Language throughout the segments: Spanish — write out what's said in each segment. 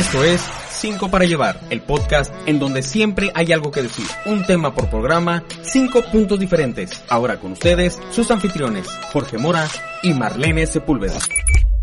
Esto es 5 para llevar, el podcast en donde siempre hay algo que decir. Un tema por programa, 5 puntos diferentes. Ahora con ustedes, sus anfitriones, Jorge Mora y Marlene Sepúlveda.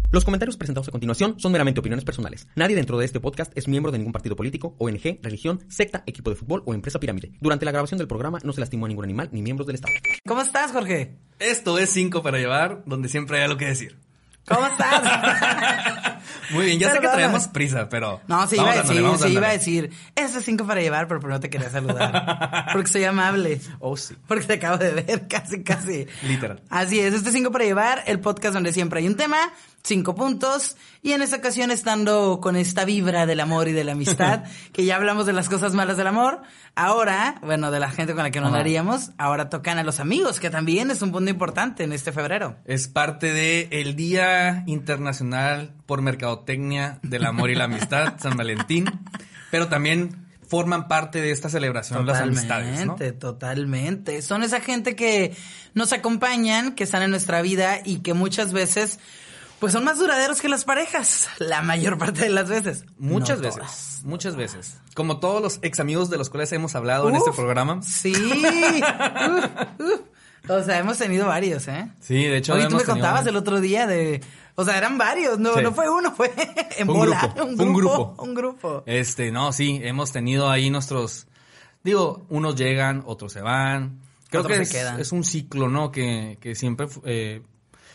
Los comentarios presentados a continuación son meramente opiniones personales. Nadie dentro de este podcast es miembro de ningún partido político, ONG, religión, secta, equipo de fútbol o empresa pirámide. Durante la grabación del programa no se lastimó a ningún animal ni miembros del Estado. ¿Cómo estás, Jorge? Esto es 5 para llevar, donde siempre hay algo que decir. ¿Cómo estás? Muy bien, ya sé que traemos prisa, pero. No, vamos iba a decir, sí iba a decir, eso es cinco para llevar, pero primero te quería saludar. Porque soy amable. Oh, sí. Porque te acabo de ver, casi, casi. Literal. Así es, este es cinco para llevar, el podcast donde siempre hay un tema, cinco puntos, y en esta ocasión estando con esta vibra del amor y de la amistad, que ya hablamos de las cosas malas del amor, ahora, bueno, de la gente con la que no Ajá. haríamos, ahora tocan a los amigos, que también es un punto importante en este febrero. Es parte de el Día Internacional por Mercadotecnia del Amor y la Amistad, San Valentín. Pero también forman parte de esta celebración las amistades. Totalmente, totalmente. Son esa gente que nos acompañan, que están en nuestra vida y que muchas veces, pues son más duraderos que las parejas, la mayor parte de las veces. Muchas No veces, todas. muchas veces. Como todos los ex amigos de los cuales hemos hablado en este programa. Sí. Uf, uf. O sea, hemos tenido varios, ¿eh? Sí, de hecho. Oye, tú hemos me contabas el otro día de... O sea, eran varios, no, Sí. no fue uno, fue en Un bola. grupo, un grupo. Un grupo. Este, no, sí, hemos tenido ahí nuestros. Digo, unos llegan, otros se van. Creo Otros que se es, quedan. es un ciclo, ¿no? Que, que siempre. eh,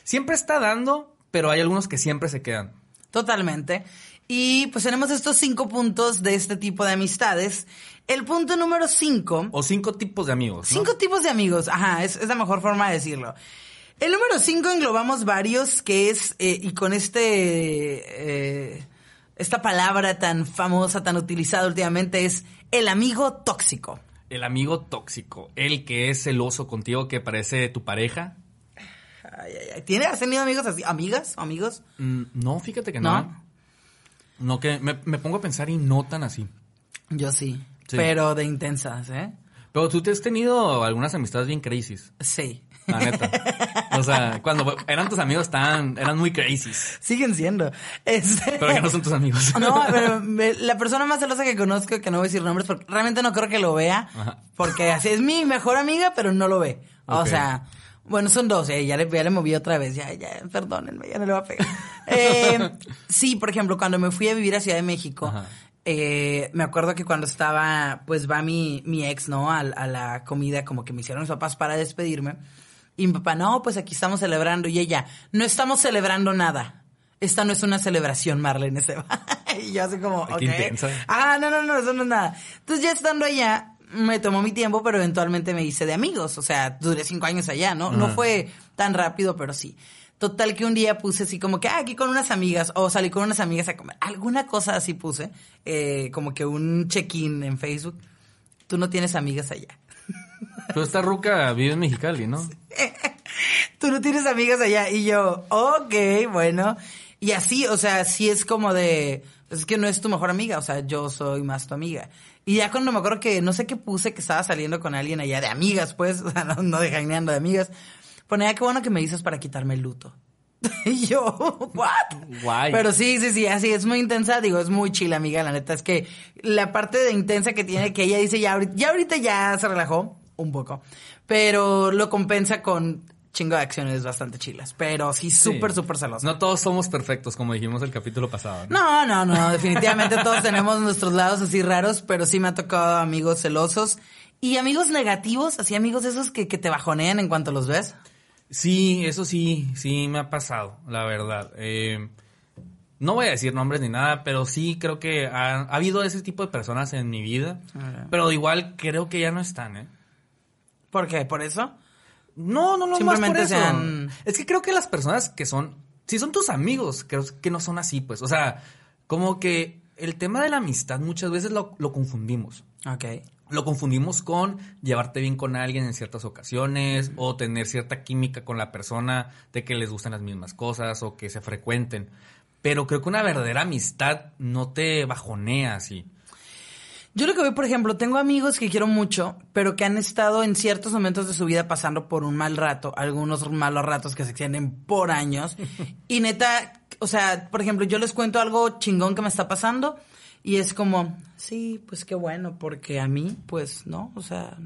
siempre está dando, pero hay algunos que siempre se quedan. Totalmente. Y pues tenemos estos cinco puntos de este tipo de amistades. El punto número cinco... O cinco tipos de amigos. ¿no? Cinco tipos de amigos, ajá, es, es la mejor forma de decirlo. El número cinco englobamos varios, que es, eh, y con este, eh, esta palabra tan famosa, tan utilizada últimamente, es el amigo tóxico. El amigo tóxico, el que es celoso contigo, que parece tu pareja. Ay, ay, ay. ¿Tiene, ¿Has tenido amigos así? ¿Amigas? ¿Amigos? Mm, no, fíjate que no. ¿No? No, que me, me pongo a pensar y no tan así. Yo sí, Sí. pero de intensas, ¿eh? Pero tú te has tenido algunas amistades bien crazies. Sí. La neta. O sea, cuando eran tus amigos estaban, eran muy crazies. Siguen siendo. Este- Pero ya no son tus amigos. No, pero me- la persona más celosa que conozco, que no voy a decir nombres, porque realmente no creo que lo vea, Ajá. porque así es mi mejor amiga, pero no lo ve. O sea, bueno, son dos, eh, ya, le, ya le moví otra vez, ya, ya, perdónenme, ya no le voy a pegar. Eh, sí, por ejemplo, cuando me fui a vivir a Ciudad de México, eh, me acuerdo que cuando estaba, pues va mi, mi ex, ¿no? A, a la comida, como que me hicieron mis papás para despedirme. Y mi papá, no, pues aquí estamos celebrando. Y ella, no estamos celebrando nada. Esta no es una celebración, Marlene se va. y yo así como, Ay, ok. qué intensa. Ah, no, no, no, eso no es nada. Entonces ya estando allá, me tomó mi tiempo, pero eventualmente me hice de amigos. O sea, duré cinco años allá, ¿no? No Ajá. fue tan rápido, pero sí. Total que un día puse así como que, ah, aquí con unas amigas, o salí con unas amigas a comer. Alguna cosa así puse, eh, como que un check-in en Facebook. Tú no tienes amigas allá. Pero esta ruca vive en Mexicali, ¿no? Tú no tienes amigas allá. Y yo, ok, bueno. Y así, o sea, sí es como de, pues es que no es tu mejor amiga, o sea, yo soy más tu amiga. Y ya cuando me acuerdo que no sé qué puse, que estaba saliendo con alguien allá de amigas, pues, o sea, no, no de jaineando de amigas, ponía qué bueno que me dices para quitarme el luto. y yo, ¿what? Guay. Pero sí, sí, sí, así es muy intensa, digo, es muy chila, amiga, la neta, es que la parte de intensa que tiene, que ella dice ya ahorita, ya ahorita ya se relajó un poco, pero lo compensa con chingo de acciones bastante chilas, pero sí súper, Sí. súper celosa. No todos somos perfectos, como dijimos el capítulo pasado. ¿no? No, no, no, definitivamente todos tenemos nuestros lados así raros, pero sí me ha tocado amigos celosos y amigos negativos, así amigos esos que, que te bajonean en cuanto los ves. Sí, eso sí, sí me ha pasado, la verdad. Eh, no voy a decir nombres ni nada, pero sí creo que ha, ha habido ese tipo de personas en mi vida. Pero igual creo que ya no están, ¿eh? ¿Por qué? ¿Por eso? No, no, no, Simplemente más por eso. Es que creo que las personas que son, si son tus amigos, creo que no son así, pues. O sea, como que el tema de la amistad muchas veces lo, lo confundimos. Ok. Lo confundimos con llevarte bien con alguien en ciertas ocasiones o tener cierta química con la persona de que les gustan las mismas cosas o que se frecuenten. Pero creo que una verdadera amistad no te bajonea así. Yo lo que veo, por ejemplo, tengo amigos que quiero mucho, pero que han estado en ciertos momentos de su vida pasando por un mal rato, algunos malos ratos que se extienden por años. y neta, o sea, por ejemplo, yo les cuento algo chingón que me está pasando y es como, sí, pues qué bueno, porque a mí, pues, ¿no? O sea,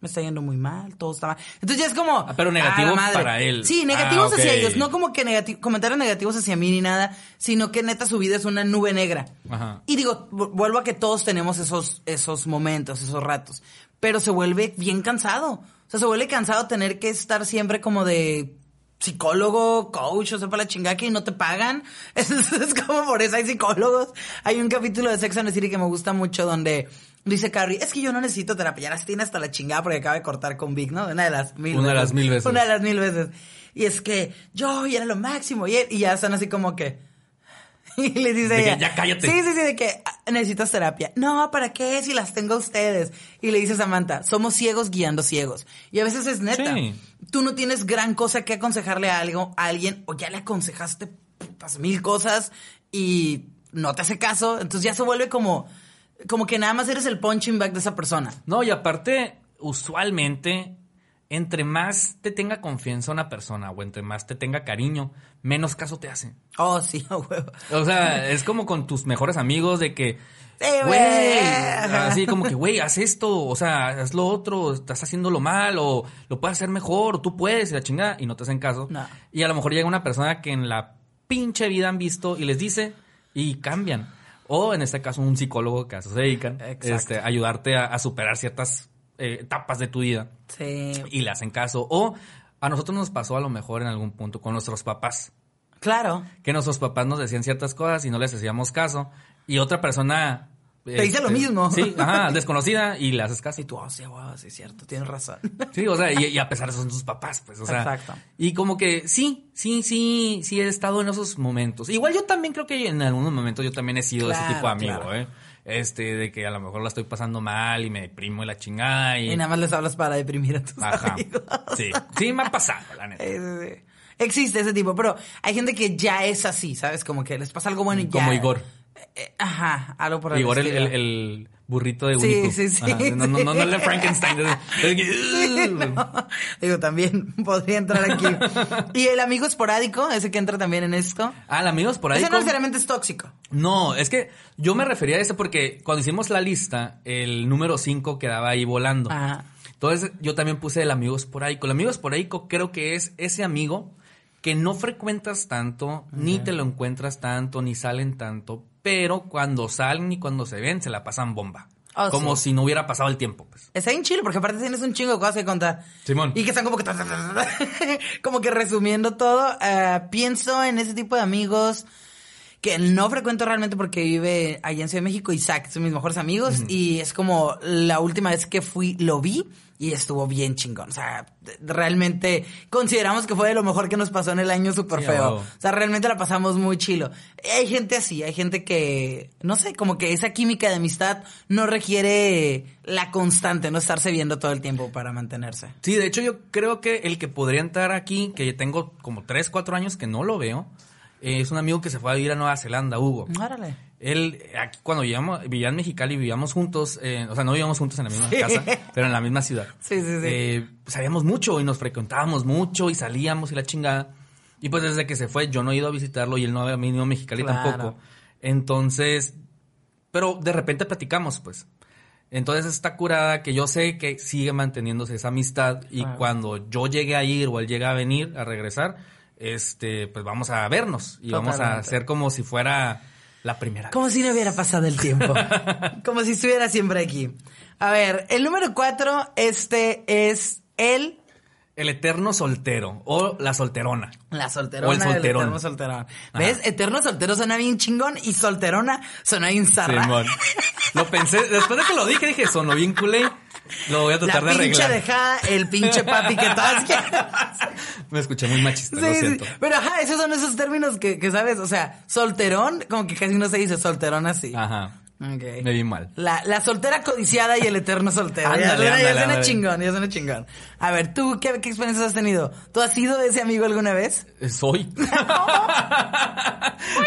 me está yendo muy mal, todo está mal. Entonces ya es como... Ah, pero negativo "Ah, la madre". para él. Sí, negativos Ah, hacia ellos, no como que negati- comentarios negativos hacia mí ni nada, sino que neta su vida es una nube negra. Ajá. Y digo, vu- vuelvo a que todos tenemos esos, esos momentos, esos ratos, pero se vuelve bien cansado. O sea, se vuelve cansado tener que estar siempre como de psicólogo, coach, o sea, para la chingada que no te pagan. Es, es como por eso hay psicólogos. Hay un capítulo de Sex and the City que me gusta mucho donde dice Carrie, es que yo no necesito terapia, ya las tiene hasta la chingada porque acaba de cortar con Vic, ¿no? Una de las mil Una de las mil veces. Una de las mil veces. Y es que yo y era lo máximo y, él- y ya están así como que... Y le dice De que, "Ya cállate". Sí, sí, sí, de que "Ah, necesitas terapia. No, ¿para qué? Si las tengo a ustedes. Y le dice Samantha, somos ciegos guiando ciegos. Y a veces es neta. Sí. Tú no tienes gran cosa que aconsejarle a algo, a alguien, o ya le aconsejaste putas mil cosas y no te hace caso. Entonces ya se vuelve como, como que nada más eres el punching bag de esa persona. No, y aparte, usualmente, entre más te tenga confianza una persona o entre más te tenga cariño, menos caso te hace. Oh, sí, a huevo. O sea, es como con tus mejores amigos de que, Sí, güey. güey, así como que, güey, haz esto, o sea, haz lo otro, estás haciéndolo mal, o lo puedes hacer mejor, o tú puedes, y la chingada, y no te hacen caso. No. Y a lo mejor llega una persona que en la pinche vida han visto y les dice, y cambian. O en este caso, un psicólogo que a eso se dedican, Exacto. este, ayudarte a, a superar ciertas eh, etapas de tu vida Sí. y le hacen caso. O a nosotros nos pasó a lo mejor en algún punto con nuestros papás Claro. que nuestros papás nos decían ciertas cosas y no les hacíamos caso. Y otra persona... Te dice lo mismo. Sí, ajá, desconocida y le haces caso. Y tú, oh, sí, wow, sí, es cierto, tienes razón. Sí, o sea, y, y a pesar de eso son tus papás, pues, o sea. Exacto. Y como que sí, sí, sí, sí he estado en esos momentos. Igual yo también creo que en algunos momentos yo también he sido ese tipo de amigo, claro. ¿eh? Este, de que a lo mejor la estoy pasando mal y me deprimo y la chingada y... Y nada más les hablas para deprimir a tus Ajá. amigos. Sí, sí me ha pasado, la neta. Sí, sí, sí. Existe ese tipo, pero hay gente que ya es así, ¿sabes? Como que les pasa algo bueno y ya. Como Igor. Eh, Ajá, algo por el Igor el, el, el burrito de Sí, Winnie Pooh. sí, sí, Ajá, No, no, no, no el de sí. Frankenstein. que- No, digo, también podría entrar aquí. y el amigo esporádico, ese que entra también en esto. Ah, el amigos por ahí. Ese no necesariamente es tóxico. No, es que yo me refería a ese porque cuando hicimos la lista, el número 5 quedaba ahí volando. Ajá. Entonces yo también puse el amigo esporádico. El amigo esporádico creo que es ese amigo que no frecuentas tanto, ni te lo encuentras tanto, ni salen tanto, pero cuando salen y cuando se ven se la pasan bomba. Oh, como sí. si no hubiera pasado el tiempo, pues. Está bien chido, porque aparte tienes un chingo de cosas que contar. Simón. Y que están como que... como que resumiendo todo. eh, pienso en ese tipo de amigos que no frecuento realmente porque vive allá en Ciudad de México. Isaac, son mis mejores amigos. Y es como la última vez que fui, lo vi. Y estuvo bien chingón. O sea, realmente consideramos que fue de lo mejor que nos pasó en el año súper Sí, feo. O sea, realmente la pasamos muy chilo. Hay gente así, hay gente que, no sé, como que esa química de amistad no requiere la constante, no estarse viendo todo el tiempo para mantenerse. Sí, de hecho yo creo que el que podría entrar aquí, que tengo como 3, 4 años que no lo veo, eh, es un amigo que se fue a vivir a Nueva Zelanda, Hugo. Órale. Él, aquí cuando vivíamos, vivía en Mexicali, vivíamos juntos, eh, o sea, no vivíamos juntos en la misma Sí. casa, pero en la misma ciudad. Sí, sí, sí. Eh, sabíamos mucho y nos frecuentábamos mucho y salíamos y la chingada. Y pues desde que se fue, yo no he ido a visitarlo y él no había venido a Mexicali Claro. tampoco. Entonces, pero de repente platicamos, pues. Entonces está curada que yo sé que sigue manteniéndose esa amistad y Claro. cuando yo llegue a ir o él llegue a venir, a regresar, este, pues vamos a vernos y vamos a hacer como si fuera la primera Como si no hubiera pasado el tiempo. Como si estuviera siempre aquí. A ver, el número cuatro, este es el... El eterno soltero o la solterona. La solterona O el solterón. del eterno solterón. ¿Ves? Eterno soltero suena bien chingón y solterona suena bien zarra. Simón. Lo pensé, después de que lo dije, dije, sonó bien culé. Lo voy a tratar La de pinche arreglar. dejada, el pinche papi que todas quieren. Me escuché muy machista, Sí, lo sí. siento. Pero ajá, esos son esos términos que, que sabes, o sea, solterón, como que casi no se dice solterón así. Ajá. Ok. Me vi mal. La, la soltera codiciada y el eterno soltero. ya, Ándale, ya suena chingón, ya suena chingón. A ver, ¿tú qué, qué experiencias has tenido? ¿Tú has sido ese amigo alguna vez? Eh, Soy.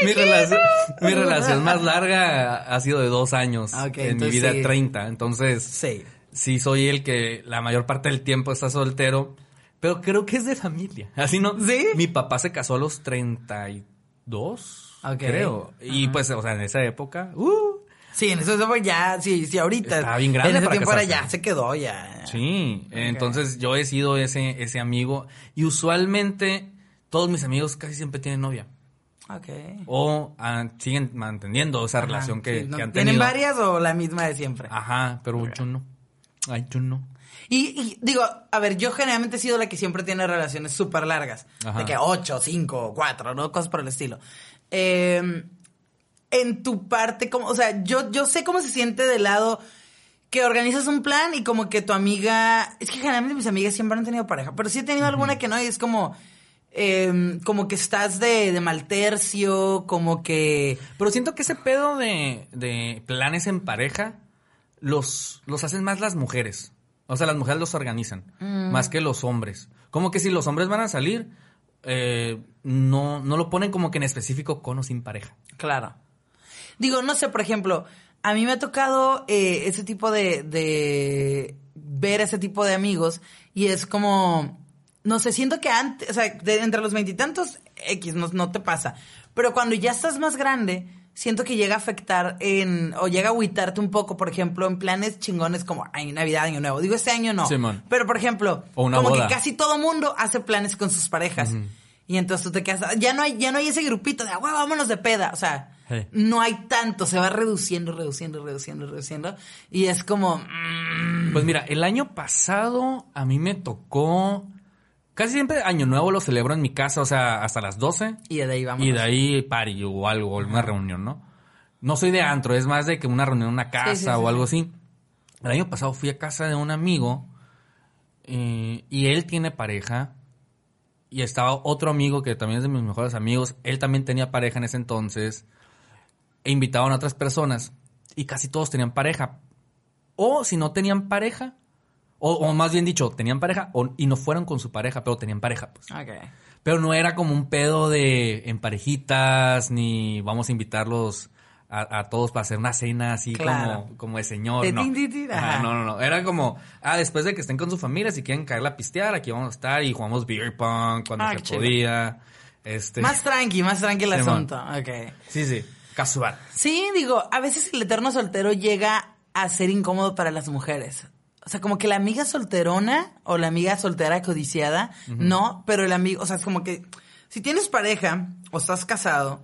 mi, relación, mi relación más larga ha sido de dos años. Ah, ok, en mi vida sí. 30. Entonces, Sí. Sí soy el que la mayor parte del tiempo está soltero. Pero creo que es de familia. Así no. ¿Sí? Mi papá se casó a los 32 dos, Ok. creo. Y pues, o sea, en esa época, uh, Sí, en eso fue ya, sí, sí, ahorita. Estaba bien grande En ese para tiempo era casarse. ya, se quedó ya. sí. Entonces yo he sido ese, ese amigo. Y usualmente todos mis amigos casi siempre tienen novia. Ok. O ah, siguen manteniendo esa relación que, Sí, ¿no? que han ¿Tienen tenido. varias o la misma de siempre? Ajá, pero yo no. Ay, yo no. Y, y digo, a ver, yo generalmente he sido la que siempre tiene relaciones súper largas. Ajá. De que ocho, cinco, cuatro, ¿no? Cosas por el estilo. Eh, en tu parte, como, o sea, yo, yo sé cómo se siente de lado que organizas un plan y como que tu amiga. Es que generalmente mis amigas siempre han tenido pareja, pero sí he tenido alguna que no, y es como. eh, como que estás de, de mal tercio, como que. Pero siento que ese pedo de, de planes en pareja los, los hacen más las mujeres. O sea, las mujeres los organizan, Mm. más que los hombres. Como que si los hombres van a salir, eh, no, no lo ponen como que en específico con o sin pareja. Claro. Digo, no sé, por ejemplo, a mí me ha tocado eh, ese tipo de, de ver ese tipo de amigos y es como, no sé, siento que antes, o sea, de entre los veintitantos, X, no, no te pasa. Pero cuando ya estás más grande, siento que llega a afectar en, o llega a agüitarte un poco, por ejemplo, en planes chingones como ay, Navidad, Año Nuevo. Digo, este año no. Simón. Pero, por ejemplo, O una como boda. que casi todo mundo hace planes con sus parejas. Y entonces tú te quedas, ya no hay, ya no hay ese grupito de, ah, "Güey, vámonos de peda. O sea, no hay tanto, se va reduciendo, reduciendo, reduciendo, reduciendo. Y es como, mm, Pues mira, el año pasado a mí me tocó... Casi siempre Año Nuevo lo celebro en mi casa, o sea, hasta las 12. y de ahí vamos. Y de ahí party o algo, alguna reunión, ¿no? No soy de antro, es más de que una reunión en una casa sí, sí, o sí. algo así. El año pasado fui a casa de un amigo eh, y él tiene pareja y estaba otro amigo que también es de mis mejores amigos. Él también tenía pareja en ese entonces e invitaban a otras personas y casi todos tenían pareja. O si no tenían pareja, o, o más bien dicho, tenían pareja o- y no fueron con su pareja, pero tenían pareja, pues. Ok. Pero no era como un pedo de en parejitas, ni vamos a invitarlos a, a todos para hacer una cena así Claro. como, como de señor. De no. Ajá, ajá. no, no, no. Era como, ah, después de que estén con su familia, si quieren caerla a pistear, aquí vamos a estar y jugamos beer pong cuando Ah, se chido. podía. Este, Más tranqui, más tranqui el Simón. asunto. Ok. Sí, sí, casual. Sí, digo, a veces el eterno soltero llega a ser incómodo para las mujeres. O sea, como que la amiga solterona o la amiga soltera codiciada, no, pero el amigo, o sea, es como que si tienes pareja o estás casado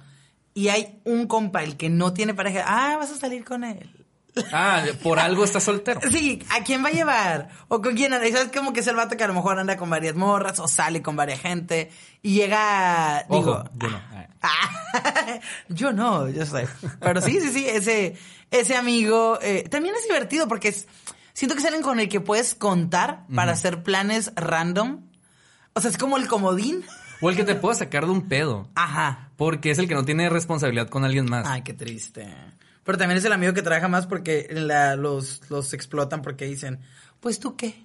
y hay un compa el que no tiene pareja, ah, vas a salir con él. Ah, por algo está soltero. Sí, ¿a quién va a llevar? ¿O con quién anda? Y sabes como que es el vato que a lo mejor anda con varias morras o sale con varias gente y llega, digo, Ojo, yo no. Ah. Ah, yo no, yo sé. Pero sí, sí, sí, ese, ese amigo eh, también es divertido porque es, siento que salen con el que puedes contar para hacer planes random. O sea, es como el comodín. O el que te pueda sacar de un pedo. Ajá. Porque es el que no tiene responsabilidad con alguien más. Ay, qué triste. Pero también es el amigo que trabaja más porque la- los, los explotan porque dicen, pues tú qué,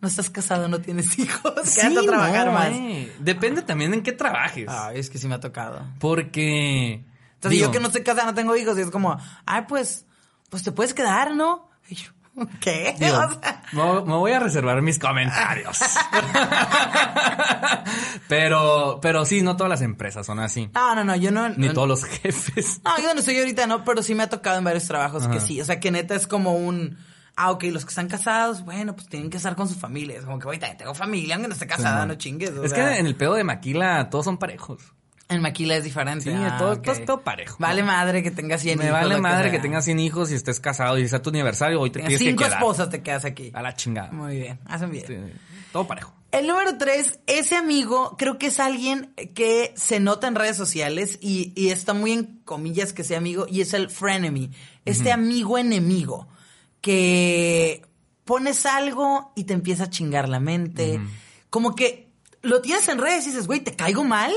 no estás casado, no tienes hijos, quédate a trabajar no, más. eh. Depende también en qué trabajes. Ay, es que sí me ha tocado. Porque. Entonces digo, yo que no estoy casada, no tengo hijos, y es como, ay, pues, pues te puedes quedar, ¿no? Y yo, ¿qué? digo, O sea, me, voy a reservar mis comentarios. pero, pero sí, no todas las empresas son así. no, no, no, yo no. Ni no, todos los jefes. No, yo no estoy ahorita, no, pero sí me ha tocado en varios trabajos que sí. O sea, que neta es como un. Ah, ok, los que están casados, bueno, pues tienen que estar con su familia. Es como que, oye, tengo familia, aunque no esté casada, no chingues. o Es sea. que en el pedo de Maquila todos son parejos. En Maquila es diferente. Sí, ah, todo, ok. todo, todo parejo. Vale madre que tengas 100 Me hijos. vale madre que sea. tengas 100 hijos y estés casado y sea tu aniversario, hoy te tienes que cinco quedar. esposas te quedas aquí. A la chingada. Muy bien, hacen bien. Sí, todo parejo. El número tres, ese amigo, creo que es alguien que se nota en redes sociales y, y está muy en comillas que sea amigo, y es el frenemy. Este amigo enemigo que pones algo y te empieza a chingar la mente. Como que lo tienes en redes y dices, güey, ¿te caigo mal?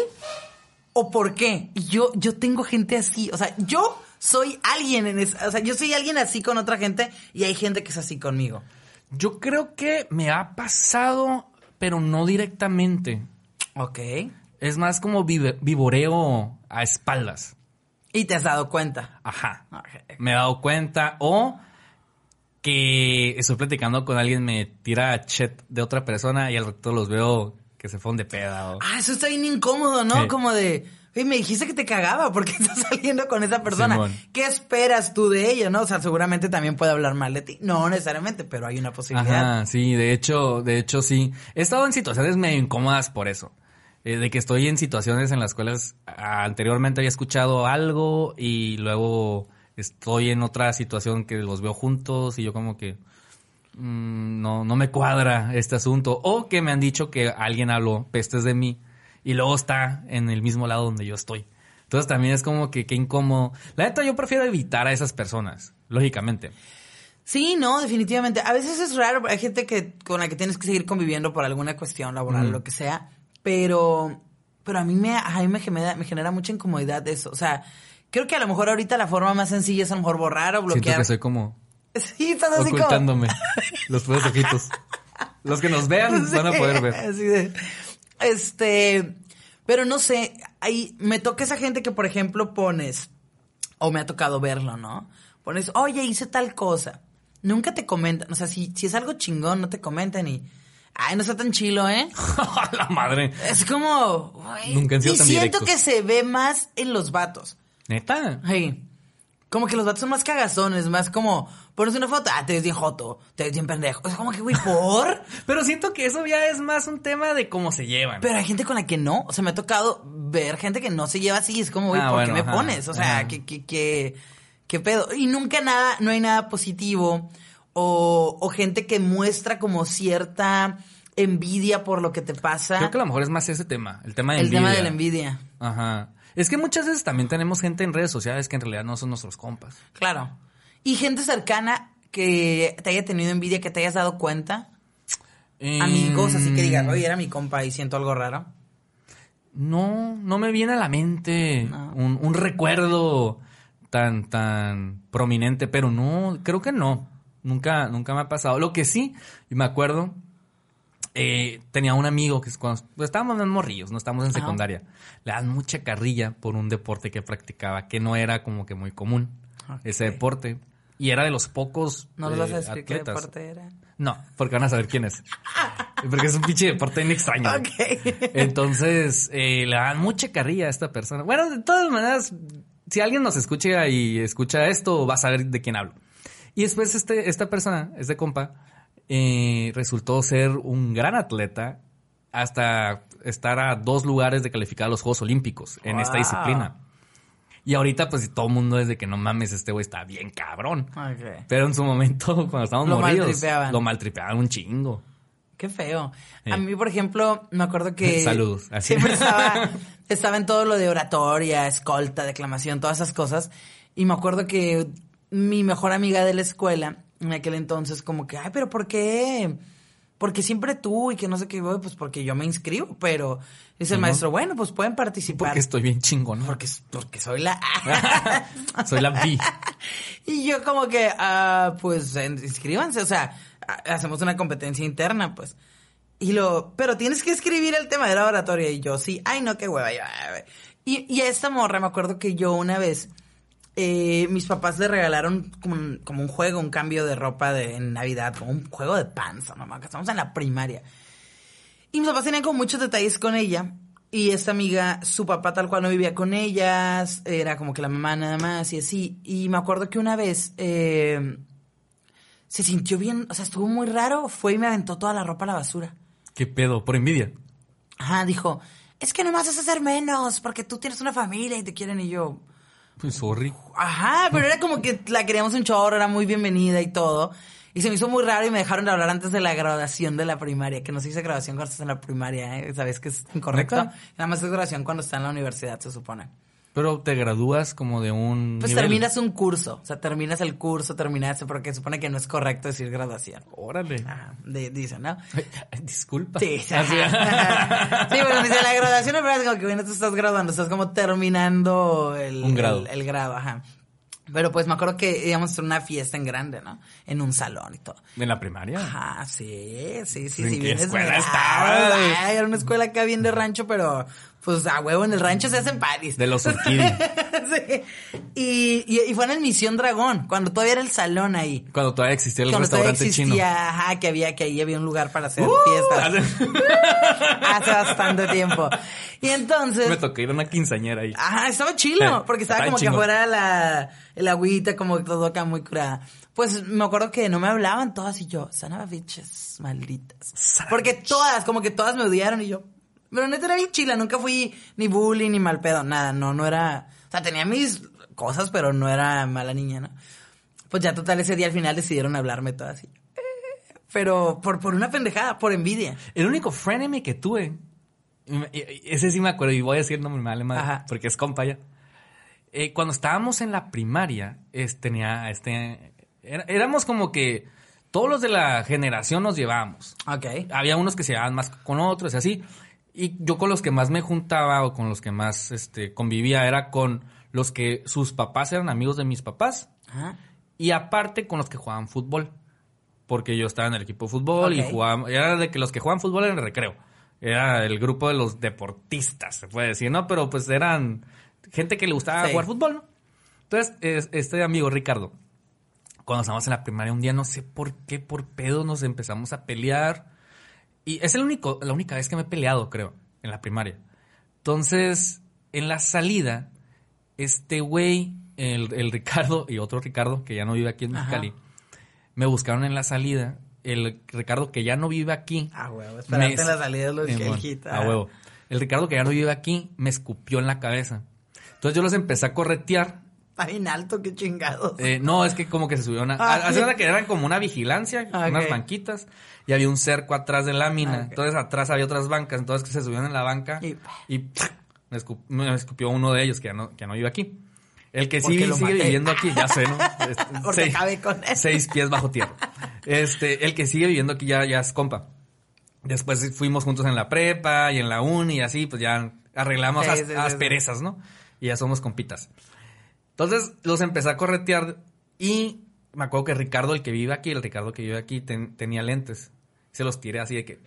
¿O por qué? Y yo, yo tengo gente así. O sea, yo soy alguien en esa, o sea, yo soy alguien así con otra gente y hay gente que es así conmigo. Yo creo que me ha pasado, pero no directamente. Ok. Es más como vivoreo a espaldas. Y te has dado cuenta. Ajá. Me he dado cuenta. O que estoy platicando con alguien, me tira chat de otra persona y al rato los veo que se fueron de peda. o- Ah, eso está bien incómodo, ¿no? Sí. Como de, y me dijiste que te cagaba porque estás saliendo con esa persona. Simón. ¿Qué esperas tú de ella, no? O sea, seguramente también puede hablar mal de ti. No necesariamente, pero hay una posibilidad. Ajá, sí, de hecho, de hecho sí. He estado en situaciones medio incómodas por eso. Eh, de que estoy en situaciones en las cuales anteriormente había escuchado algo y luego estoy en otra situación que los veo juntos y yo como que mm, no, no me cuadra este asunto. O que me han dicho que alguien habló pestes de mí y luego está en el mismo lado donde yo estoy. Entonces también es como que qué incómodo. La neta yo prefiero evitar a esas personas, lógicamente. Sí, no, definitivamente. A veces es raro, hay gente que con la que tienes que seguir conviviendo por alguna cuestión laboral, Ujú. lo que sea, pero pero a mí me a mí me genera, me genera mucha incomodidad eso, o sea, creo que a lo mejor ahorita la forma más sencilla es a lo mejor borrar o Siento bloquear. que soy como Sí, estás así como ocultándome los puros ojitos. Los que nos vean van a poder ver. así de- este, pero no sé, ahí me toca esa gente que, por ejemplo, pones, o me ha tocado verlo, ¿no? Pones, oye, hice tal cosa. Nunca te comentan, o sea, si, si es algo chingón, no te comentan y, ay, no está tan chilo, ¿eh? la madre. Es como, Nunca han sido y tan siento directos. que se ve más en los vatos. Neta. Sí. Como que los vatos son más cagazones, más como, pones una foto, ah, te ves bien joto, te ves bien pendejo. Es como que, güey, ¿por? Pero siento que eso ya es más un tema de cómo se llevan. Pero hay gente con la que no. O sea, me ha tocado ver gente que no se lleva así. Es como, güey, Ah, ¿por bueno, qué me ajá, pones? O sea, ajá. ¿qué, qué, qué, qué pedo? Y nunca nada, no hay nada positivo. O, o gente que muestra como cierta envidia por lo que te pasa. Creo que a lo mejor es más ese tema, el tema de el envidia. tema de la envidia. Ajá. Es que muchas veces también tenemos gente en redes sociales que en realidad no son nuestros compas. Claro. Y gente cercana que te haya tenido envidia, que te hayas dado cuenta. Amigos, así que digas, oye, era mi compa y siento algo raro. No, no me viene a la mente No. un, un recuerdo tan, tan prominente, pero no, creo que no. Nunca, nunca me ha pasado. Lo que sí, y me acuerdo, eh, tenía un amigo que es cuando pues, estábamos en morrillos, no estábamos en Ajá. secundaria. Le dan mucha carrilla por un deporte que practicaba, que no era como que muy común, ese deporte. Y era de los pocos ¿No les vas eh, a decir qué deporte era? No, porque van a saber quién es. Porque es un pinche deporte bien extraño. Entonces, eh, le dan mucha carrilla a esta persona. Bueno, de todas maneras, si alguien nos escucha y escucha esto, va a saber de quién hablo. Y después este, esta persona, este compa, eh, resultó ser un gran atleta hasta estar a dos lugares de calificar a los Juegos Olímpicos en esta disciplina. Y ahorita, pues, todo el mundo es de que no mames, este güey está bien cabrón. Pero en su momento, cuando estábamos Lo morridos, maltripeaban. lo maltripeaban un chingo. Qué feo. Sí. A mí, por ejemplo, me acuerdo que... Saludos, así. Siempre estaba, estaba en todo lo de oratoria, escolta, declamación, todas esas cosas. Y me acuerdo que mi mejor amiga de la escuela, en aquel entonces, como que, ay, pero ¿por qué? Porque siempre tú y que no sé qué, pues porque yo me inscribo, pero dice el maestro, bueno, pues pueden participar. Porque estoy bien chingón. ¿no? Porque, porque soy la... Soy la B. Y yo como que, ah, pues inscríbanse, o sea, ha- hacemos una competencia interna, pues. Y lo, pero tienes que escribir el tema de la oratoria. Y yo, sí, ay no, qué hueva. Y, y a esta morra, me acuerdo que yo una vez, eh, mis papás le regalaron como un, como un juego, un cambio de ropa de, en Navidad, como un juego de panza, mamá, que estamos en la primaria. Y mis papás tenían como muchos detalles con ella. Y esta amiga, su papá tal cual no vivía con ellas, era como que la mamá nada más y así. Y me acuerdo que una vez eh, se sintió bien, o sea, estuvo muy raro, fue y me aventó toda la ropa a la basura. ¿Qué pedo? Por envidia. Ajá, dijo, es que nomás vas a hacer menos porque tú tienes una familia y te quieren y yo... Pues sorry. Ajá, pero era como que la queríamos un chorro, era muy bienvenida y todo. Y se me hizo muy raro y me dejaron de hablar antes de la graduación de la primaria, que no se dice graduación cuando estás en la primaria, ¿eh? ¿sabes que es incorrecto? Nada más es graduación cuando está en la universidad, se supone. Pero te gradúas como de un. Pues nivel. terminas un curso, o sea, terminas el curso, terminaste, porque supone que no es correcto decir graduación. Órale. Ajá, de- dicen, ¿no? Ay, disculpa. Sí, sí. Así- sí, bueno, dice la graduación, pero es como que bueno, tú estás graduando, estás como terminando el, Un grado. El, el grado, ajá. Pero pues me acuerdo que íbamos a una fiesta en grande, ¿no? En un salón y todo. ¿En la primaria? Ajá, sí, sí, sí, ¿En sí. qué escuela estabas? Ay, era una escuela acá bien de rancho, pero pues a huevo en el rancho se hacen paris. De los Urquidi. sí. Y, y, y fue en el Misión Dragón, cuando todavía era el salón ahí. Cuando todavía existía el Cuando todavía restaurante existía, chino. ajá, que había, que ahí había un lugar para hacer ¡Uh! fiestas. Hace bastante tiempo. Y entonces. Me tocó ir a una quinceañera ahí. Ajá, estaba chilo, porque estaba como que afuera la, el agüita, como todo acá muy curada. Pues me acuerdo que no me hablaban todas y yo, son of bitches, malditas. Porque todas, como que todas me odiaron y yo. Pero neta era bien chila, nunca fui ni bully ni mal pedo, nada, no, no era. O sea, tenía mis cosas, pero no era mala niña, ¿no? Pues ya total ese día al final decidieron hablarme todas y. eh, Pero por, por una pendejada, por envidia. El único frenemy que tuve, ese sí me acuerdo, y voy a decir nombre mal, madre, Ajá. porque es compa ya. Eh, cuando estábamos en la primaria, es- tenía este. era- éramos como que todos los de la generación nos llevábamos. Ok. Había unos que se llevaban más con otros y así. Y yo con los que más me juntaba o con los que más este, convivía era con los que sus papás eran amigos de mis papás Ajá. y aparte con los que jugaban fútbol. Porque yo estaba en el equipo de fútbol y Ok. jugaban, era de que los que jugaban fútbol en el recreo. Era el grupo de los deportistas, se puede decir, ¿no? Pero pues eran gente que le gustaba Sí. jugar fútbol, ¿no? Entonces, es- este amigo Ricardo, cuando estábamos en la primaria un día, no sé por qué, por pedo, nos empezamos a pelear. Y es el único, la única vez que me he peleado, creo, en la primaria. Entonces, en la salida, este güey, el, el Ricardo y otro Ricardo, que ya no vive aquí en Ajá. Mexicali, me buscaron en la salida. El Ricardo que ya no vive aquí. Ah, huevo, esperarte me- en la salida de los Eh, bueno. A huevo. El Ricardo que ya no vive aquí me escupió en la cabeza. Entonces yo los empecé a corretear. Está bien alto, qué chingados. Eh, no, es que como que se subieron a... Ah, hace que eran como una vigilancia, Ah, unas banquitas, y había un cerco atrás de lámina. Ah, ok. Entonces atrás había otras bancas, entonces que se subieron en la banca Y- y, me, escup- me escupió uno de ellos que ya no, que no vive aquí. El que sí sigue viviendo aquí, ya sé, ¿no? Este, Porque seis- con él. Seis pies bajo tierra. Este, el que sigue viviendo aquí ya, ya es compa. Después fuimos juntos en la prepa y en la uni y así, pues ya arreglamos Sí, as- sí, asperezas, ¿no? Y ya somos compitas. Entonces los empecé a corretear y me acuerdo que Ricardo, el que vive aquí, el Ricardo que vive aquí, ten- tenía lentes. Se los tiré así de que,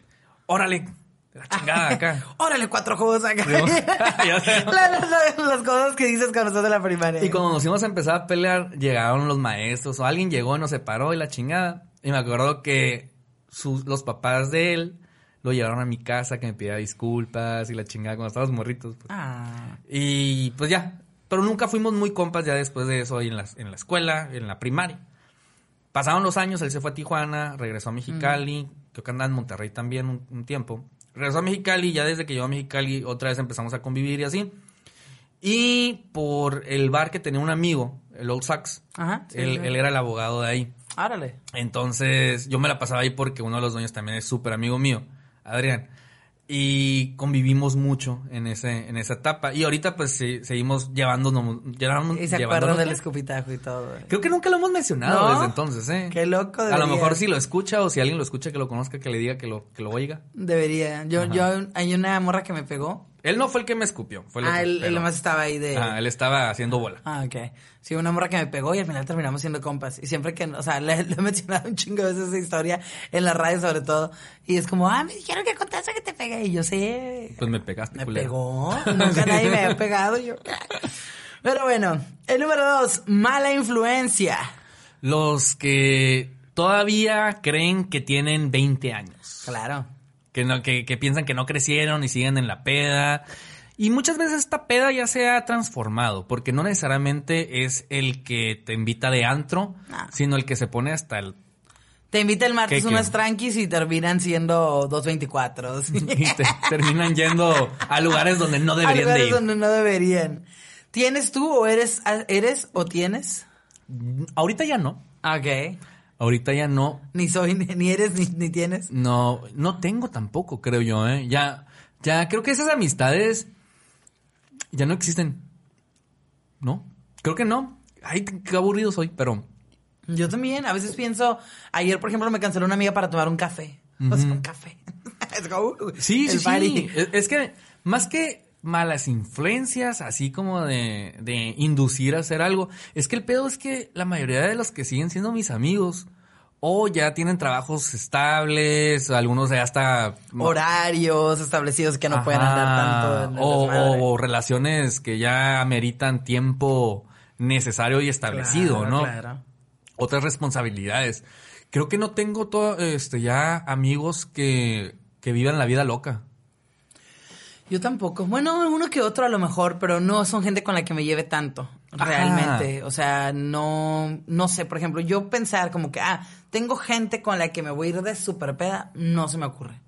órale, la chingada acá. Órale, cuatro juegos acá. Las cosas que dices cuando estás en la primaria. Y cuando nos íbamos a empezar a pelear, llegaron los maestros o alguien llegó y nos separó y la chingada. Y me acuerdo que sus, los papás de él lo llevaron a mi casa que me pidiera disculpas y la chingada cuando estábamos morritos. pues. Ah. Y pues ya. Pero nunca fuimos muy compas ya después de eso ahí en la, en la escuela, en la primaria. Pasaron los años, él se fue a Tijuana, regresó a Mexicali, creo que andaba en Monterrey también un, un tiempo. Regresó a Mexicali, ya desde que llegó a Mexicali otra vez empezamos a convivir y así. Y por el bar que tenía un amigo, el Old Sax, Ajá. sí, él, sí. él era el abogado de ahí. Órale. Entonces yo me la pasaba ahí porque uno de los dueños también es súper amigo mío, Adrián. Y convivimos mucho en ese en esa etapa. Y ahorita pues sí, seguimos llevándonos. llevamos- Y se acuerdan del escupitajo y todo. Creo que nunca lo hemos mencionado ¿No? desde entonces, ¿eh? Qué loco A lo debería. mejor si lo escucha o si alguien lo escucha que lo conozca, que le diga que lo, que lo oiga. Debería. Yo, Ajá. yo, hay una morra que me pegó. Él no fue el que me escupió. Fue el ah, otro, él, él pero- nomás estaba ahí de... Ajá, él estaba haciendo bola. Ah, ok. Sí, una morra que me pegó y al final terminamos siendo compas. Y siempre que, o sea, le, le he mencionado un chingo de veces esa historia en la radio sobre todo. Y es como, ah, me dijeron que contaste que te pegué. Y yo sé. Pues me pegaste, Me culero. pegó. Nunca nadie me había pegado. Yo. Pero bueno, el número dos, mala influencia. Los que todavía creen que tienen 20 años. Claro. Que, no, que, que piensan que no crecieron y siguen en la peda. Y muchas veces esta peda ya se ha transformado, porque no necesariamente es el que te invita de antro, No. sino el que se pone hasta el... Te invita el martes ¿Qué, qué? unas tranquis y terminan siendo 224. ¿sí? y te terminan yendo a lugares donde no A deberían de lugares ir. donde no deberían. ¿Tienes tú o eres, eres o tienes? Ahorita ya no. Ok. Ahorita ya no. Ni soy, ni, eres, ni, ni tienes. No, no tengo tampoco, creo yo, ¿eh? Ya, ya creo que esas amistades ya no existen. ¿No? Creo que no. Ay, qué aburrido soy, pero Yo también, a veces pienso, ayer por ejemplo me canceló una amiga para tomar un café. O sea, un café. Es como, uh, Sí, sí, sí. Es que más que malas influencias, así como de, de inducir a hacer algo, es que el pedo es que la mayoría de los que siguen siendo mis amigos o ya tienen trabajos estables, algunos ya hasta Horarios establecidos que no pueden andar tanto en o, relaciones que ya ameritan tiempo necesario y establecido, Claro, ¿no? Claro. Otras responsabilidades. Creo que no tengo todo, este, ya amigos que, que vivan la vida loca. Yo tampoco. Bueno, uno que otro a lo mejor, pero no son gente con la que me lleve tanto, Ajá. realmente. O sea, no, no sé, por ejemplo, yo pensar como que, ah, tengo gente con la que me voy a ir de super peda, no se me ocurre.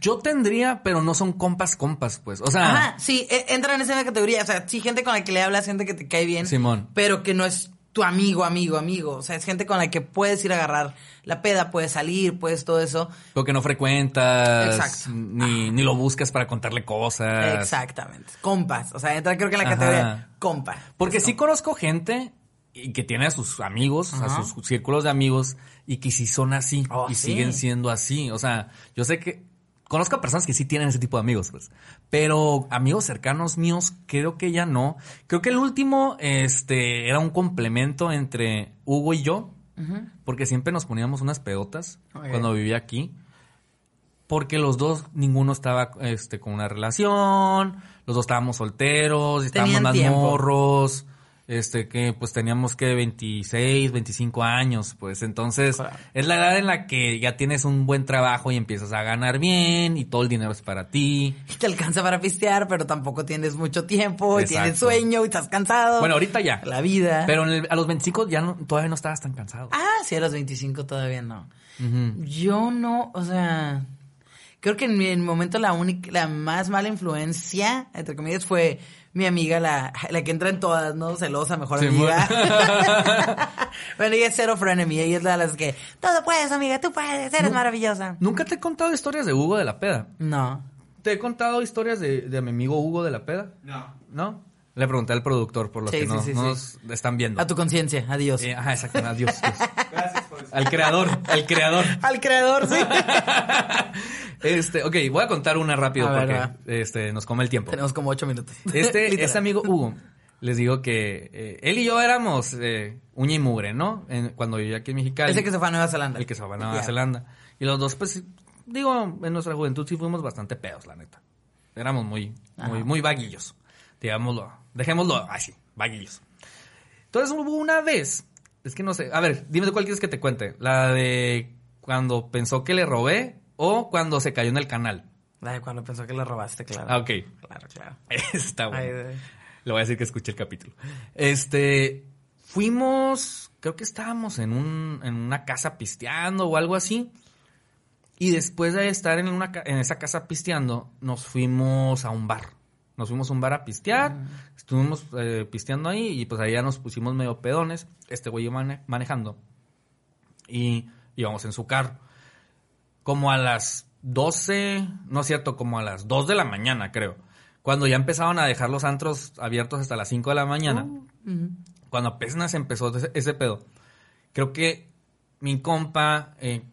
Yo tendría, pero no son compas compas, pues. O sea, Ajá, sí, e- entra en esa categoría. O sea, sí, gente con la que le hablas, gente que te cae bien. Simón. Pero que no es tu amigo, amigo, amigo. O sea, es gente con la que puedes ir a agarrar la peda, puedes salir, puedes todo eso. porque no frecuentas. Exacto. Ni, ni lo buscas para contarle cosas. Exactamente. Compas. O sea, entra creo que en la Ajá. categoría compa. Porque sí conozco gente y que tiene a sus amigos, a sus círculos de amigos, y que sí son así, Oh, y sí. siguen siendo así. O sea, yo sé que conozco a personas que sí tienen ese tipo de amigos, pues. Pero amigos cercanos míos, creo que ya no. Creo que el último, este, era un complemento entre Hugo y yo, porque siempre nos poníamos unas pedotas cuando vivía aquí. Porque los dos, ninguno estaba este, con una relación, los dos estábamos solteros, estábamos más morros, este, que pues teníamos que 26, 25 años, pues entonces Claro. es la edad en la que ya tienes un buen trabajo y empiezas a ganar bien y todo el dinero es para ti. Y te alcanza para pistear, pero tampoco tienes mucho tiempo y tienes sueño y estás cansado. Bueno, ahorita ya. La vida. Pero en el- a los 25 ya no, todavía no estabas tan cansado. Ah, sí, a los 25 todavía no. Yo no, o sea, creo que en mi en mi momento la única, la más mala influencia, entre comillas, fue mi amiga, la, la que entra en todas, ¿no? Celosa, mejor Sí, amiga. bueno, ella es cero frenemy, ella es de las que, todo puedes, amiga, tú puedes, eres maravillosa. Nunca te he contado historias de Hugo de la Peda. No. ¿Te he contado historias de, de mi amigo Hugo de la Peda? No. ¿No? Le pregunté al productor por los Sí, que sí, no, sí, no sí. nos están viendo. A tu conciencia, adiós. Eh, ajá, exacto. Adiós. Dios. Gracias por eso. Al creador, al creador. Al creador, sí. Este, ok, voy a contar una rápido ver, porque este, nos come el tiempo. Tenemos como ocho minutos. Este, este amigo Hugo, les digo que eh, él y yo éramos eh, uña y mugre, ¿no? En- cuando vivía aquí en Mexicali. Ese que se fue a Nueva Zelanda. El que se fue a Nueva. Zelanda. Y los dos, pues, digo, en nuestra juventud sí fuimos bastante pedos, la neta. Éramos muy, muy, muy vaguillos. Digámoslo, dejémoslo así, vaguillos. Entonces hubo una vez, es que no sé, a ver, dime de cuál quieres que te cuente. La de cuando pensó que le robé o cuando se cayó en el canal. Ay, cuando pensó que le robaste, claro. Ah, ok. Claro, claro. Está bueno. Ay. Le voy a decir que escuché el capítulo. Este, fuimos, creo que estábamos en un, en una casa pisteando o algo así. Y después de estar en una, en esa casa pisteando, nos fuimos a un bar. Nos fuimos a un bar a pistear, estuvimos eh, pisteando ahí y pues ahí ya nos pusimos medio pedones. Este güey mane- manejando y íbamos en su carro. Como a las 12, no es cierto, como a las 2 de la mañana, creo. Cuando ya empezaban a dejar los antros abiertos hasta las 5 de la mañana. Ujú. Cuando apenas empezó ese, ese pedo. Creo que mi compa eh,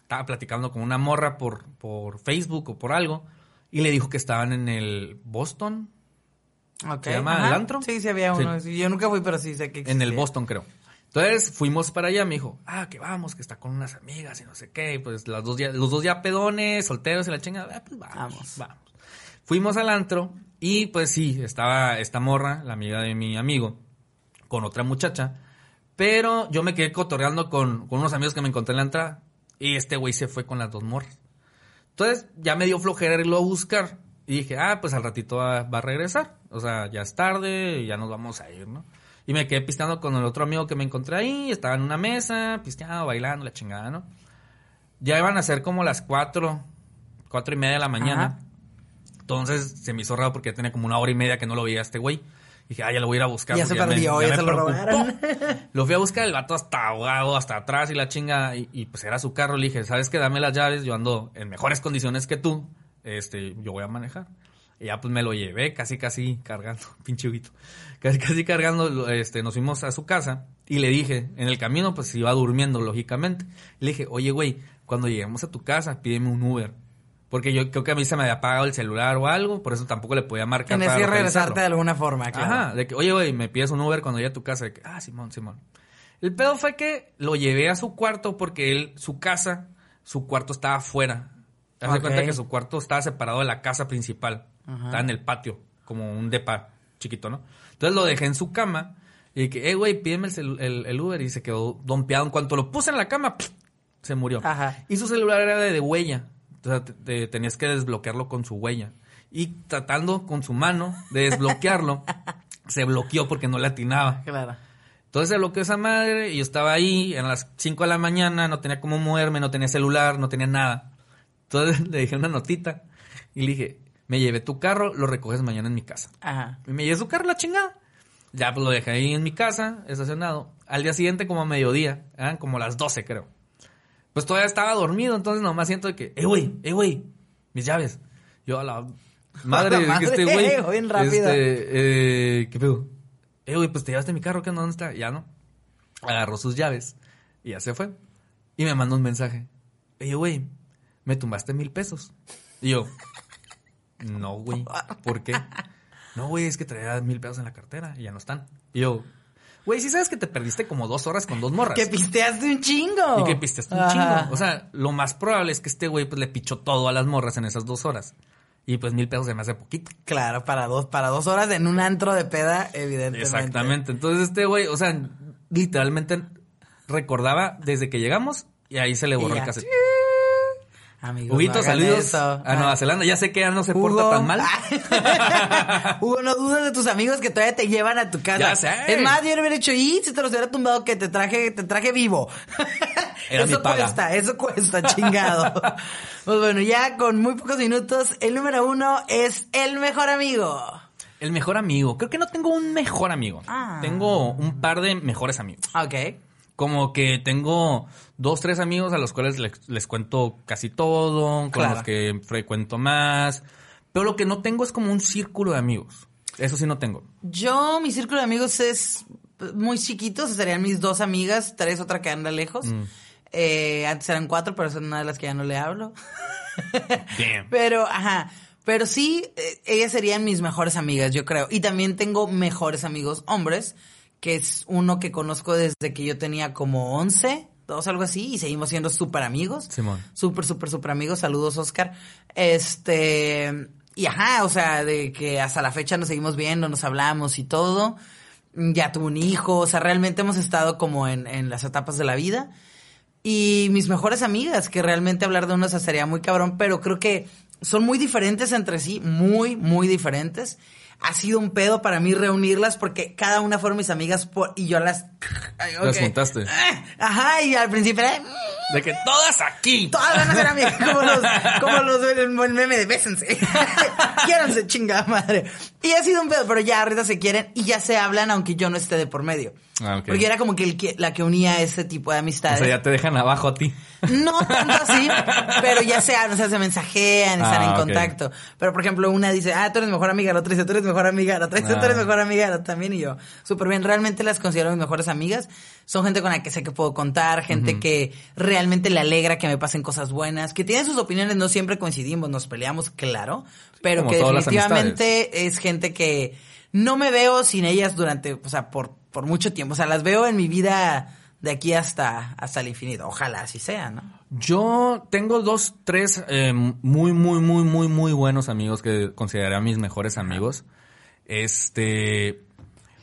estaba platicando con una morra por, por Facebook o por algo. Y le dijo que estaban en el Boston. ¿Se llama ajá. el antro? Sí, sí había uno. Sí, Yo nunca fui, pero sí sé que En el existía. Boston, creo. Entonces fuimos para allá, me dijo, ah, que vamos, que está con unas amigas y no sé qué. Y pues las dos ya, los dos ya pedones, solteros y la chinga, ah, pues vamos, Vamos. vamos. Fuimos al antro y pues sí, estaba esta morra, la amiga de mi amigo, con otra muchacha. Pero yo me quedé cotorreando con, con unos amigos que me encontré en la entrada. Y este güey se fue con las dos morras. Entonces ya me dio flojera irlo a buscar. Y dije, ah, pues al ratito va, va a regresar. O sea, ya es tarde, ya nos vamos a ir, ¿no? Y me quedé pisteando con el otro amigo que me encontré ahí. Estaba en una mesa, pisteando, bailando, la chingada, ¿no? Ya iban a ser como las cuatro, cuatro y media de la mañana. Ajá. Entonces se me hizo raro porque ya tenía como una hora y media que no lo veía a este güey. Dije, ah, ya lo voy a ir a buscar. Ya se me- perdió, ya me se lo robaron. Lo fui a buscar, el vato hasta ahogado, hasta atrás y la chinga. Y, y, pues era su carro. Le dije, ¿sabes qué? Dame las llaves. Yo ando en mejores condiciones que tú. Este, yo voy a manejar. Y ya pues me lo llevé casi, casi cargando. Pinche huguito. Casi, casi cargando. Este, nos fuimos a su casa. Y le dije, en el camino pues iba durmiendo, lógicamente. Le dije, oye, güey, cuando lleguemos a tu casa, pídeme un Uber. Porque yo creo que a mí se me había apagado el celular o algo. Por eso tampoco le podía marcar Tienes que regresarte de alguna forma, claro. Ajá, de que, oye, güey, me pides un Uber cuando llegue a tu casa. De que, ah, Simón, Simón. El pedo fue que lo llevé a su cuarto porque él, su casa, su cuarto estaba afuera. Haz de Ok. cuenta que su cuarto estaba separado de la casa principal. Ajá. Estaba en el patio, como un depa chiquito, ¿no? Entonces lo dejé en su cama y que, eh, güey, pídeme el, el- el Uber y se quedó dompeado. En cuanto lo puse en la cama, ¡pff! se murió. Ajá. Y su celular era de, de huella. O sea, te- te- tenías que desbloquearlo con su huella. Y tratando con su mano de desbloquearlo, se bloqueó porque no le atinaba. Claro. Entonces se bloqueó esa madre y yo estaba ahí a las 5 de la mañana, no tenía cómo moverme, no tenía celular, no tenía nada. Entonces le dije una notita y le dije, me llevé tu carro, lo recoges mañana en mi casa. Ajá. Y me llevé su carro la chingada. Ya pues lo dejé ahí en mi casa, estacionado. Al día siguiente como a mediodía, eran como las 12 creo. Pues todavía estaba dormido, entonces nomás siento de que, eh güey, eh güey, mis llaves. Yo a la madre, A la que este madre, güey. bien rápido. Este, eh, ¿qué pedo? Eh güey, pues te llevaste mi carro, ¿qué onda? ¿Dónde está? Ya no. Agarró sus llaves y ya se fue. Y me mandó un mensaje. Oye, güey, me tumbaste mil pesos. Y yo, no, güey, ¿por qué? No, güey, es que traía mil pesos en la cartera y ya no están. Y yo, güey, sí sabes que te perdiste como dos horas con dos morras. Que pisteaste un chingo. Y que pisteaste un chingo. O sea, lo más probable es que este güey pues le pichó todo a las morras en esas dos horas. Y pues mil pesos se me hace poquito. Claro, para dos, para dos horas en un antro de peda, evidentemente. Exactamente. Entonces este güey, o sea, literalmente recordaba desde que llegamos y ahí se le borró el cassette. Amigos, Huguito, saludos eso. a Nueva Ah. Zelanda. Ya sé que ya no se Hugo. porta tan mal. Hugo, no dudes de tus amigos que todavía te llevan a tu casa. Ya sé. Es más, yo le hubiera hecho, y si te los hubiera tumbado que te traje, te traje vivo. Era mi eso paga. cuesta, eso cuesta, chingado. pues bueno, ya con muy pocos minutos, el número uno es el mejor amigo. El mejor amigo. Creo que no tengo un mejor amigo. Ah. Tengo un par de mejores amigos. Ok. Como que tengo dos, tres amigos a los cuales les, les cuento casi todo, con Claro. los que frecuento más. Pero lo que no tengo es como un círculo de amigos. Eso sí no tengo. Yo, mi círculo de amigos es muy chiquito, serían mis dos amigas, tres, otra que anda lejos. Mm. Eh, antes eran cuatro, pero son una de las que ya no le hablo. Damn. Pero, ajá. Pero sí, eh, ellas serían mis mejores amigas, yo creo. Y también tengo mejores amigos hombres, que es uno que conozco desde que yo tenía como 11, dos, algo así, y seguimos siendo súper amigos. Simón. Súper, súper, súper amigos. Saludos, Oscar. Este. Y ajá, o sea, de que hasta la fecha nos seguimos viendo, nos hablamos y todo. Ya tuve un hijo, o sea, realmente hemos estado como en, en las etapas de la vida. Y mis mejores amigas, que realmente hablar de unas sería muy cabrón, pero creo que son muy diferentes entre sí, muy, muy diferentes. Ha sido un pedo para mí reunirlas porque cada una fueron mis amigas por, y yo las... Las juntaste. Ah, Ajá, y al principio era... De que todas aquí. Todas van a ser amigas, como los, como los el meme de bésense. Quiéranse, chingada madre. Y ha sido un pedo, pero ya ahorita se quieren y ya se hablan aunque yo no esté de por medio. Ah. Porque era como que, el que- la que unía ese tipo de O amistades. sea, ya te dejan abajo a ti. No tanto así, pero ya se hablan, o sea, se mensajean, están Ah, en ok. contacto. Pero, por ejemplo, una dice, ah, tú eres mi mejor amiga, la otra dice, tú eres mi mejor amiga, la otra dice, tú eres mi Ah. mejor amiga, la también, y yo, súper bien. Realmente las considero mis mejores amigas. Son gente con la que sé que puedo contar, gente que realmente le alegra que me pasen cosas buenas, que tienen sus opiniones, no siempre coincidimos, nos peleamos, claro, pero que definitivamente es gente que no me veo sin ellas durante, o sea, por, por mucho tiempo. O sea, las veo en mi vida de aquí hasta, hasta el infinito. Ojalá así sea, ¿no? Yo tengo dos, tres eh, muy, muy, muy, muy, muy buenos amigos que consideraría mis mejores amigos. Este.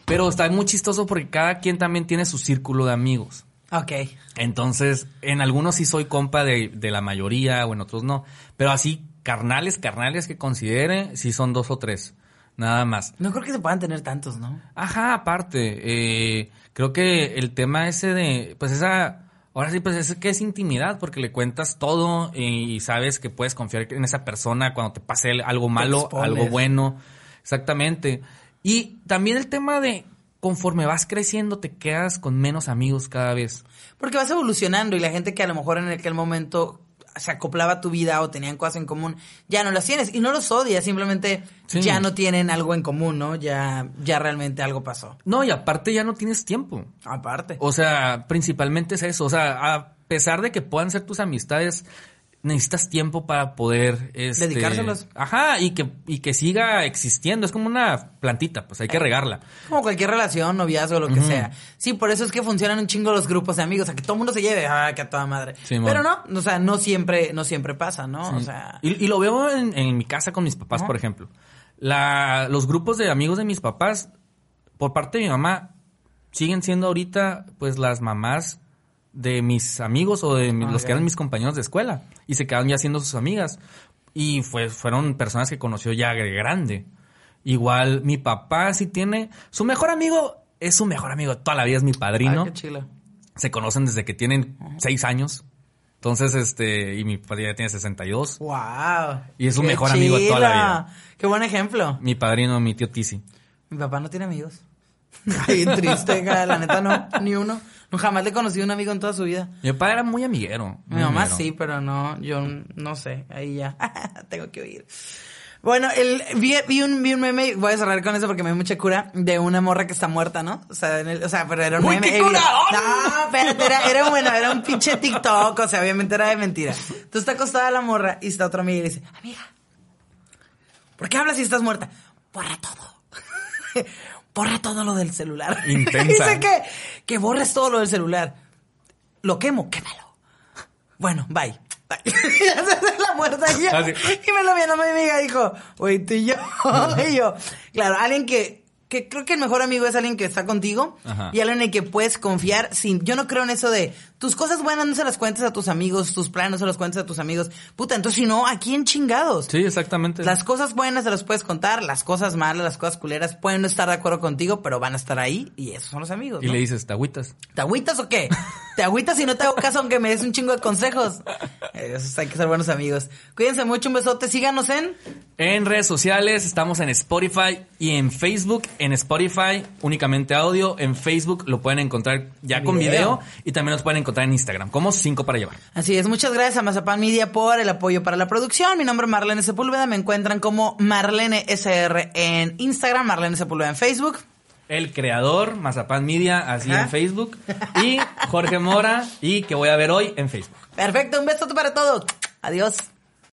Pero está muy chistoso porque cada quien también tiene su círculo de amigos. Ok. Entonces, en algunos sí soy compa de, de la mayoría o en otros no. Pero así, carnales, carnales que considere, sí son dos o tres. Nada más. No creo que se puedan tener tantos, ¿no? Ajá, aparte, eh, creo que el tema ese de, pues esa, ahora sí, pues es que es intimidad, porque le cuentas todo y sabes que puedes confiar en esa persona cuando te pase algo malo, algo bueno, exactamente. Y también el tema de, conforme vas creciendo, te quedas con menos amigos cada vez. Porque vas evolucionando y la gente que a lo mejor en aquel momento se acoplaba a tu vida o tenían cosas en común, ya no las tienes. Y no los odias, simplemente Sí. ya no tienen algo en común, ¿no? Ya, ya realmente algo pasó. No, y aparte ya no tienes tiempo. Aparte. O sea, principalmente es eso. O sea, a pesar de que puedan ser tus amistades necesitas tiempo para poder este, Dedicárselos. Ajá, y que, y que siga existiendo. Es como una plantita, pues hay que regarla. Como cualquier relación, noviazgo, lo que sea. Sí, por eso es que funcionan un chingo los grupos de amigos, a que todo el mundo se lleve, ah, que a toda madre. Pero no, o sea, no siempre, no siempre pasa, ¿no? O sea, Y, y lo veo en, en mi casa con mis papás, por ejemplo. La, los grupos de amigos de mis papás, por parte de mi mamá, siguen siendo ahorita, pues, las mamás de mis amigos o de mi- los que eran mis compañeros de escuela. Y se quedaron ya siendo sus amigas. Y pues fueron personas que conoció ya de grande. Igual mi papá sí tiene... Su mejor amigo es su mejor amigo de toda la vida, es mi padrino ah, qué chilo. se conocen desde que tienen seis años. Entonces, este, y mi padre ya tiene 62. Wow. Y es su mejor amigo de toda la vida. Qué buen ejemplo. Mi padrino, mi tío Tizi. Mi papá no tiene amigos. Ay, triste, la neta no, ni uno. No, jamás le he conocido un amigo en toda su vida. Mi papá era muy amiguero. Mi mamá amiguero. sí, pero no, yo no sé, ahí ya. Tengo que oír. Bueno, el, vi, vi un, vi un meme, voy a cerrar con eso porque me da mucha cura, de una morra que está muerta, ¿no? O sea, en el- o sea pero era un ¡Uy, meme. qué curadón! No, espérate, era, era bueno, era un pinche TikTok, o sea, obviamente era de mentira. Entonces está acostada la morra y está otra amiga y le dice, amiga, ¿por qué hablas si estás muerta? Borra todo. Borra todo lo del celular. Dice que, que borres todo lo del celular. Lo quemo, quémalo. Bueno, bye. Bye. La muerta y yo. Ah, sí. Y me lo viendo mi amiga dijo, güey, tú y yo. y yo, claro, alguien que, que creo que el mejor amigo es alguien que está contigo Ajá. y alguien en el que puedes confiar sin, yo no creo en eso de tus cosas buenas no se las cuentes a tus amigos, tus planes no se los cuentes a tus amigos. Puta, entonces si no, ¿a quién chingados? Sí, exactamente. Las cosas buenas se las puedes contar, las cosas malas, las cosas culeras pueden no estar de acuerdo contigo, pero van a estar ahí y esos son los amigos. Y ¿no? le dices, ¿te agüitas? ¿Te agüitas o qué? ¿Te agüitas si no te hago caso aunque me des un chingo de consejos? Eh, Esos hay que ser buenos amigos. Cuídense mucho, un besote. Síganos en... En redes sociales estamos en Spotify y en Facebook. En Spotify únicamente audio. En Facebook lo pueden encontrar ya con Video. video. Y también nos pueden encontrar en Instagram como 5 para llevar. Así es, muchas gracias a Mazapan Media por el apoyo para la producción. Mi nombre es Marlene Sepúlveda. Me encuentran como Marlene SR en Instagram, Marlene Sepúlveda en Facebook. El creador, Mazapán Media, así Ajá. en Facebook. Y Jorge Mora, y que voy a ver hoy en Facebook. Perfecto, un besote para todos. Adiós.